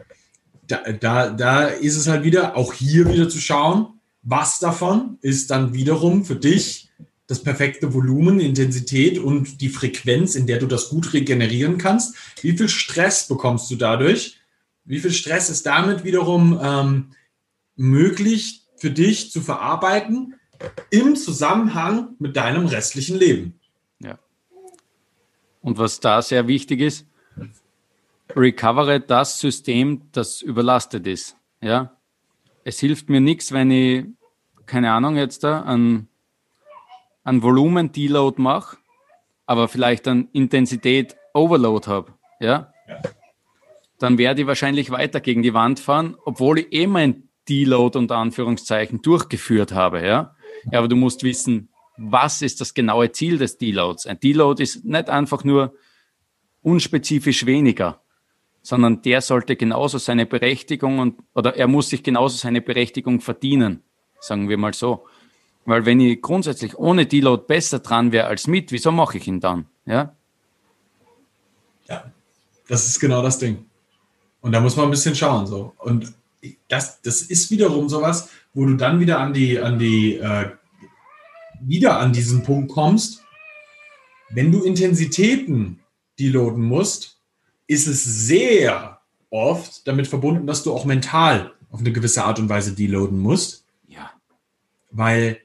da, da, da ist es halt wieder, auch hier wieder zu schauen, was davon ist dann wiederum für dich das perfekte Volumen, Intensität und die Frequenz, in der du das gut regenerieren kannst. Wie viel Stress bekommst du dadurch? Wie viel Stress ist damit wiederum ähm, möglich für dich zu verarbeiten im Zusammenhang mit deinem restlichen Leben? Ja. Und was da sehr wichtig ist, recovere das System, das überlastet ist. Ja. Es hilft mir nichts, wenn ich, keine Ahnung, jetzt da an an Volumen-Deload mache, aber vielleicht an Intensität-Overload habe, ja, ja, dann werde ich wahrscheinlich weiter gegen die Wand fahren, obwohl ich eh mein Deload unter Anführungszeichen durchgeführt habe, ja. ja. Aber du musst wissen, was ist das genaue Ziel des Deloads? Ein Deload ist nicht einfach nur unspezifisch weniger, sondern der sollte genauso seine Berechtigung und, oder er muss sich genauso seine Berechtigung verdienen, sagen wir mal so. Weil wenn ich grundsätzlich ohne Deload besser dran wäre als mit, wieso mache ich ihn dann? Ja? Ja, das ist genau das Ding. Und da muss man ein bisschen schauen. So. Und das, das ist wiederum sowas, wo du dann wieder an die, an die, äh, wieder an diesen Punkt kommst, wenn du Intensitäten deloaden musst, ist es sehr oft damit verbunden, dass du auch mental auf eine gewisse Art und Weise deloaden musst. Ja. Weil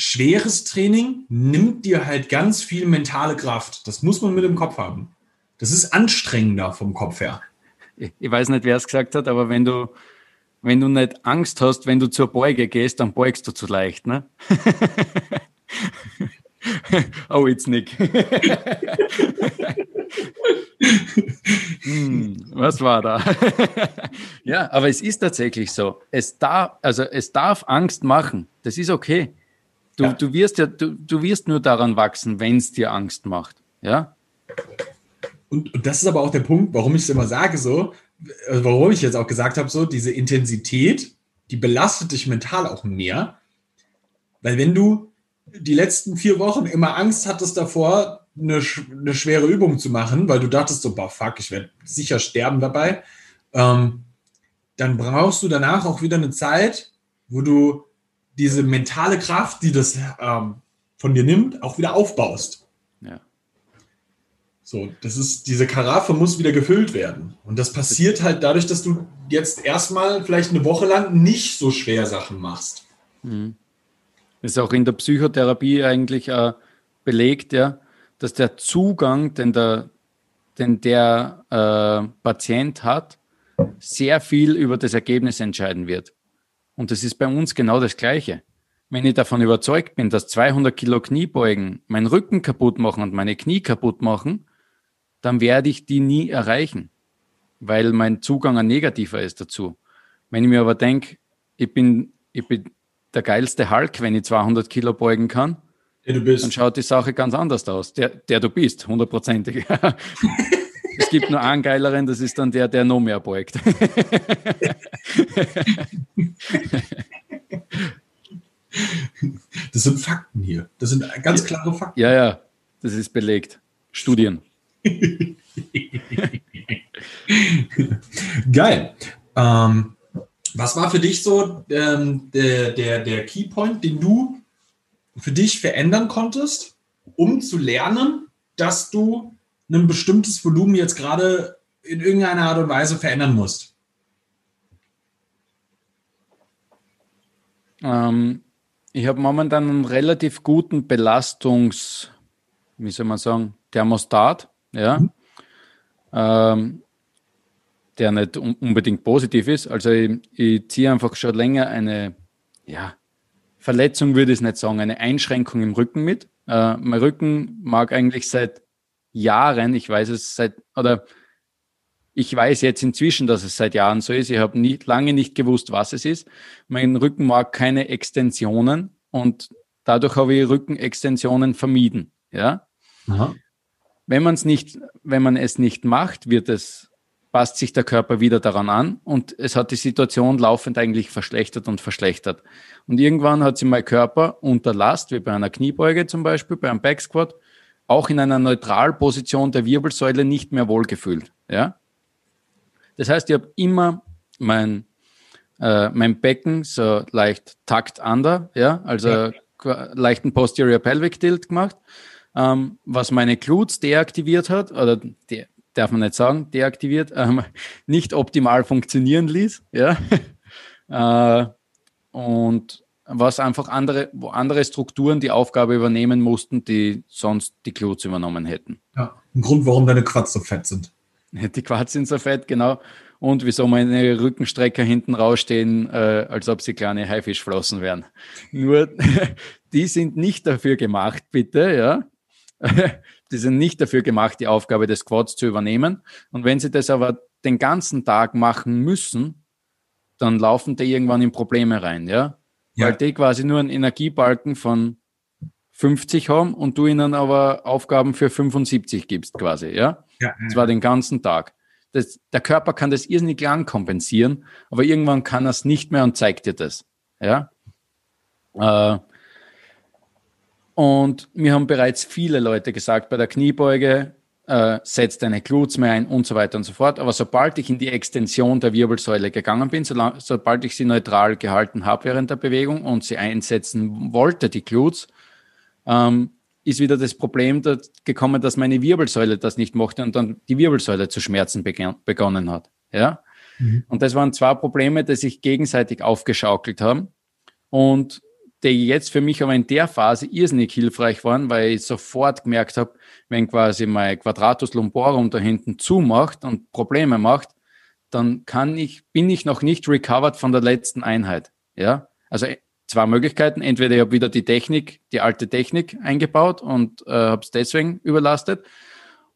schweres Training nimmt dir halt ganz viel mentale Kraft. Das muss man mit dem Kopf haben. Das ist anstrengender vom Kopf her. Ich weiß nicht, wer es gesagt hat, aber wenn du, wenn du nicht Angst hast, wenn du zur Beuge gehst, dann beugst du zu leicht, ne? oh, it's Nick. hm, was war da? ja, aber es ist tatsächlich so. Es darf, also es darf Angst machen. Das ist okay. Du, ja. du wirst ja, du, du wirst nur daran wachsen, wenn es dir Angst macht. Ja. Und, und, das ist aber auch der Punkt, warum ich es immer sage, so, also warum ich jetzt auch gesagt habe, so, diese Intensität, die belastet dich mental auch mehr. Weil wenn du die letzten vier Wochen immer Angst hattest davor, eine, eine schwere Übung zu machen, weil du dachtest so, boah, fuck, ich werde sicher sterben dabei, ähm, dann brauchst du danach auch wieder eine Zeit, wo du diese mentale Kraft, die das ähm, von dir nimmt, auch wieder aufbaust. Ja. So, das ist, diese Karaffe muss wieder gefüllt werden. Und das passiert halt dadurch, dass du jetzt erstmal vielleicht eine Woche lang nicht so schwer Sachen machst. Mhm. Ist auch in der Psychotherapie eigentlich äh, belegt, ja, dass der Zugang, den der, den der äh, Patient hat, sehr viel über das Ergebnis entscheiden wird. Und das ist bei uns genau das Gleiche. Wenn ich davon überzeugt bin, dass 200 Kilo Kniebeugen meinen Rücken kaputt machen und meine Knie kaputt machen, dann werde ich die nie erreichen, weil mein Zugang ein negativer ist dazu. Wenn ich mir aber denke, ich bin, ich bin der geilste Hulk, wenn ich 200 Kilo beugen kann, dann schaut die Sache ganz anders aus. Der, der du bist, hundertprozentig. Es gibt nur einen geileren, das ist dann der, der noch mehr beugt. Das sind Fakten hier. Das sind ganz klare Fakten. Ja, ja, das ist belegt. Studien. Geil. Ähm, was war für dich so ähm, der, der, der Keypoint, den du für dich verändern konntest, um zu lernen, dass du ein bestimmtes Volumen jetzt gerade in irgendeiner Art und Weise verändern musst? Ähm, ich habe momentan einen relativ guten Belastungs, wie soll man sagen, Thermostat. Ja. Mhm. Ähm, der nicht unbedingt positiv ist. Also ich, ich ziehe einfach schon länger eine, ja, Verletzung würde ich es nicht sagen, eine Einschränkung im Rücken mit. Äh, mein Rücken mag eigentlich seit Jahren, ich weiß es seit, oder ich weiß jetzt inzwischen, dass es seit Jahren so ist. Ich habe nie, lange nicht gewusst, was es ist. Mein Rücken mag keine Extensionen und dadurch habe ich Rückenextensionen vermieden. Ja. Aha. Wenn man es nicht, wenn man es nicht macht, wird es, passt sich der Körper wieder daran an und es hat die Situation laufend eigentlich verschlechtert und verschlechtert. Und irgendwann hat sich mein Körper unter Last, wie bei einer Kniebeuge zum Beispiel, bei einem Backsquat, auch in einer Neutralposition der Wirbelsäule nicht mehr wohlgefühlt. Ja? Das heißt, ich habe immer mein, äh, mein Becken so leicht takt under, ja, also ja. leichten Posterior Pelvic Tilt gemacht, ähm, was meine Glutes deaktiviert hat, oder de darf man nicht sagen, deaktiviert, ähm, nicht optimal funktionieren ließ, ja. äh, und was einfach andere, wo andere Strukturen die Aufgabe übernehmen mussten, die sonst die Glutes übernommen hätten. Ja, ein Grund, warum deine Quads so fett sind. Die Quads sind so fett, genau. Und wieso meine Rückenstrecker hinten rausstehen, äh, als ob sie kleine Haifischflossen wären. Nur, die sind nicht dafür gemacht, bitte, ja. die sind nicht dafür gemacht, die Aufgabe des Quads zu übernehmen. Und wenn sie das aber den ganzen Tag machen müssen, dann laufen die irgendwann in Probleme rein, ja ja. weil die quasi nur einen Energiebalken von 50 haben und du ihnen aber Aufgaben für 75 gibst quasi, ja? Ja. Und zwar den ganzen Tag. Das, der Körper kann das irrsinnig lang kompensieren, aber irgendwann kann er es nicht mehr und zeigt dir das, ja? Äh, und mir haben bereits viele Leute gesagt, bei der Kniebeuge, äh, setz deine Glutes mehr ein und so weiter und so fort. Aber sobald ich in die Extension der Wirbelsäule gegangen bin, so, sobald ich sie neutral gehalten habe während der Bewegung und sie einsetzen wollte, die Glutes, ähm, ist wieder das Problem gekommen, dass meine Wirbelsäule das nicht mochte und dann die Wirbelsäule zu schmerzen begonnen hat. Ja? Mhm. Und das waren zwei Probleme, die sich gegenseitig aufgeschaukelt haben. Und die jetzt für mich aber in der Phase irrsinnig hilfreich waren, weil ich sofort gemerkt habe, wenn quasi mein Quadratus lumborum da hinten zumacht und Probleme macht, dann kann ich, bin ich noch nicht recovered von der letzten Einheit. Ja, also äh, zwei Möglichkeiten. Entweder ich habe wieder die Technik, die alte Technik eingebaut und äh, habe es deswegen überlastet,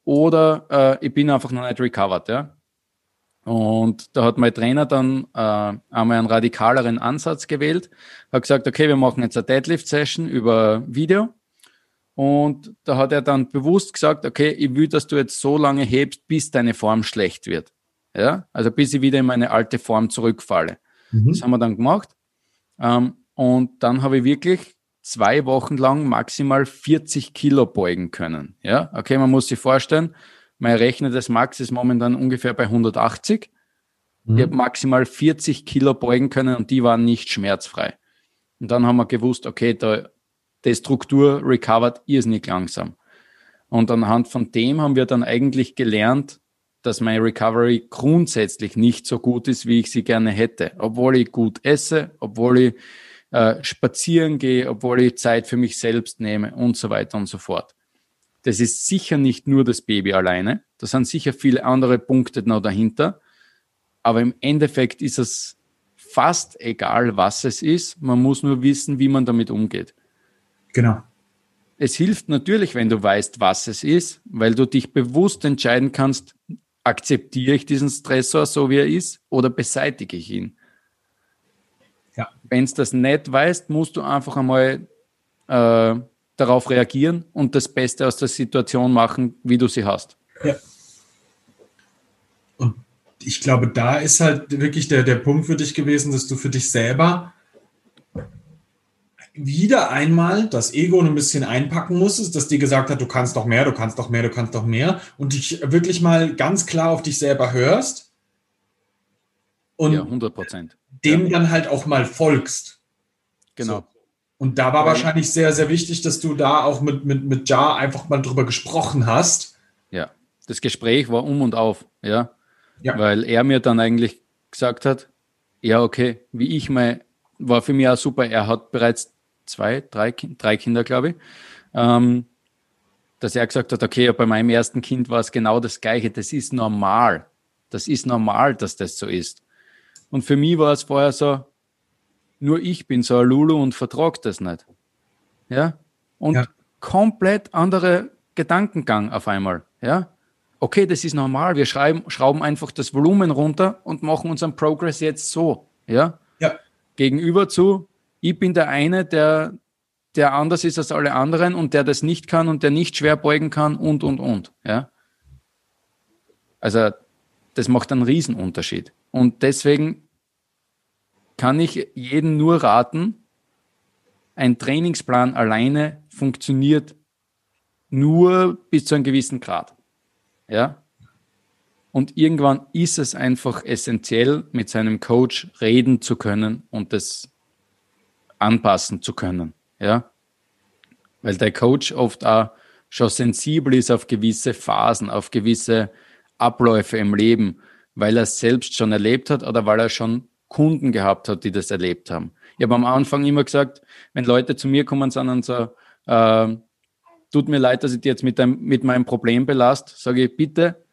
oder äh, ich bin einfach noch nicht recovered. Ja, und da hat mein Trainer dann äh, einmal einen radikaleren Ansatz gewählt, hat gesagt, okay, wir machen jetzt eine Deadlift-Session über Video. Und da hat er dann bewusst gesagt, okay, ich will, dass du jetzt so lange hebst, bis deine Form schlecht wird. Ja, also bis ich wieder in meine alte Form zurückfalle. Mhm. Das haben wir dann gemacht. Ähm, und dann habe ich wirklich zwei Wochen lang maximal 40 Kilo beugen können. Ja, okay, man muss sich vorstellen, mein Rechner des Max ist momentan ungefähr bei 180. Mhm. Ich habe maximal 40 Kilo beugen können und die waren nicht schmerzfrei. Und dann haben wir gewusst, okay, da, die Struktur recovered irrsinnig langsam. Und anhand von dem haben wir dann eigentlich gelernt, dass meine Recovery grundsätzlich nicht so gut ist, wie ich sie gerne hätte. Obwohl ich gut esse, obwohl ich äh, spazieren gehe, obwohl ich Zeit für mich selbst nehme und so weiter und so fort. Das ist sicher nicht nur das Baby alleine. Da sind sicher viele andere Punkte noch dahinter. Aber im Endeffekt ist es fast egal, was es ist. Man muss nur wissen, wie man damit umgeht. Genau. Es hilft natürlich, wenn du weißt, was es ist, weil du dich bewusst entscheiden kannst, akzeptiere ich diesen Stressor so, wie er ist, oder beseitige ich ihn. Ja. Wenn es das nicht weißt, musst du einfach einmal äh, darauf reagieren und das Beste aus der Situation machen, wie du sie hast. Ja. Und ich glaube, da ist halt wirklich der, der Punkt für dich gewesen, dass du für dich selber wieder einmal das Ego ein bisschen einpacken musstest, dass dir gesagt hat, du kannst doch mehr, du kannst doch mehr, du kannst doch mehr und dich wirklich mal ganz klar auf dich selber hörst und ja, 100 dem ja. dann halt auch mal folgst. Genau. So. Und da war ja. wahrscheinlich sehr, sehr wichtig, dass du da auch mit, mit, mit Jar einfach mal drüber gesprochen hast. Ja, das Gespräch war um und auf, ja. ja. Weil er mir dann eigentlich gesagt hat, ja, okay, wie ich mal, war für mich auch super. Er hat bereits zwei, drei, drei Kinder, glaube ich. Ähm, dass er gesagt hat, okay, bei meinem ersten Kind war es genau das Gleiche. Das ist normal. Das ist normal, dass das so ist. Und für mich war es vorher so, nur ich bin so ein Lulu und vertrag das nicht. Ja? Und ja. komplett andere Gedankengang auf einmal. Ja? Okay, das ist normal. Wir schreiben, schrauben einfach das Volumen runter und machen unseren Progress jetzt so. Ja? ja. Gegenüber zu, ich bin der eine, der, der anders ist als alle anderen und der das nicht kann und der nicht schwer beugen kann und, und, und. Ja? Also, das macht einen Riesenunterschied. Und deswegen kann ich jedem nur raten, ein Trainingsplan alleine funktioniert nur bis zu einem gewissen Grad. Ja? Und irgendwann ist es einfach essentiell, mit seinem Coach reden zu können und das anpassen zu können. Ja? Weil der Coach oft auch schon sensibel ist auf gewisse Phasen, auf gewisse Abläufe im Leben, weil er es selbst schon erlebt hat oder weil er schon Kunden gehabt hat, die das erlebt haben. Ich habe am Anfang immer gesagt, wenn Leute zu mir kommen sind und so, äh, tut mir leid, dass ich dir jetzt mit, deinem, mit meinem Problem belast, sage ich, bitte,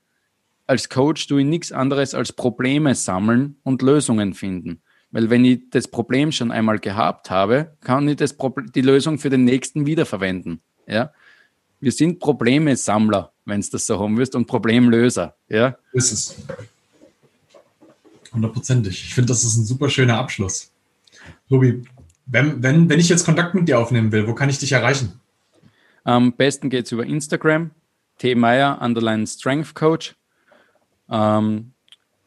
als Coach tue ich nichts anderes als Probleme sammeln und Lösungen finden. Weil wenn ich das Problem schon einmal gehabt habe, kann ich das Problem, die Lösung für den nächsten wiederverwenden. Ja? Wir sind Problemesammler, wenn es das so haben wirst, und Problemlöser. Ja? Ist es. Hundertprozentig. Ich finde, das ist ein super schöner Abschluss. Tobi, wenn, wenn, wenn ich jetzt Kontakt mit dir aufnehmen will, wo kann ich dich erreichen? Am besten geht es über Instagram, tmeyer, underline Strength Coach. Ähm,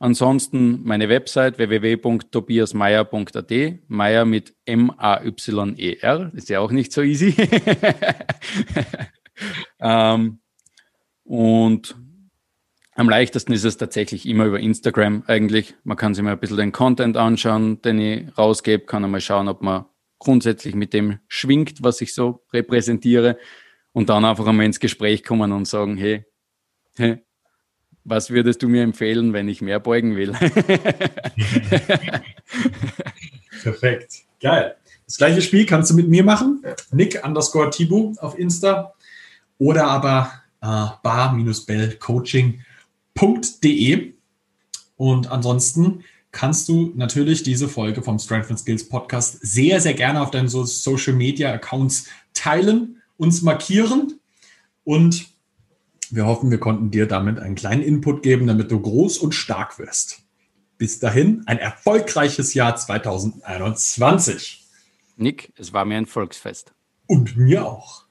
ansonsten meine Website www.tobiasmeier.at, Meier mit M-A-Y-E-R, ist ja auch nicht so easy. ähm, und am leichtesten ist es tatsächlich immer über Instagram eigentlich. Man kann sich mal ein bisschen den Content anschauen, den ich rausgebe, kann einmal schauen, ob man grundsätzlich mit dem schwingt, was ich so repräsentiere und dann einfach einmal ins Gespräch kommen und sagen, hey, hey was würdest du mir empfehlen, wenn ich mehr beugen will? Perfekt. Geil. Das gleiche Spiel kannst du mit mir machen. Nick underscore Tibu auf Insta oder aber äh, bar-bell-coaching.de. Und ansonsten kannst du natürlich diese Folge vom Strength and Skills Podcast sehr, sehr gerne auf deinen Social Media Accounts teilen, uns markieren und wir hoffen, wir konnten dir damit einen kleinen Input geben, damit du groß und stark wirst. Bis dahin ein erfolgreiches Jahr 2021. Nick, es war mir ein Volksfest. Und mir auch.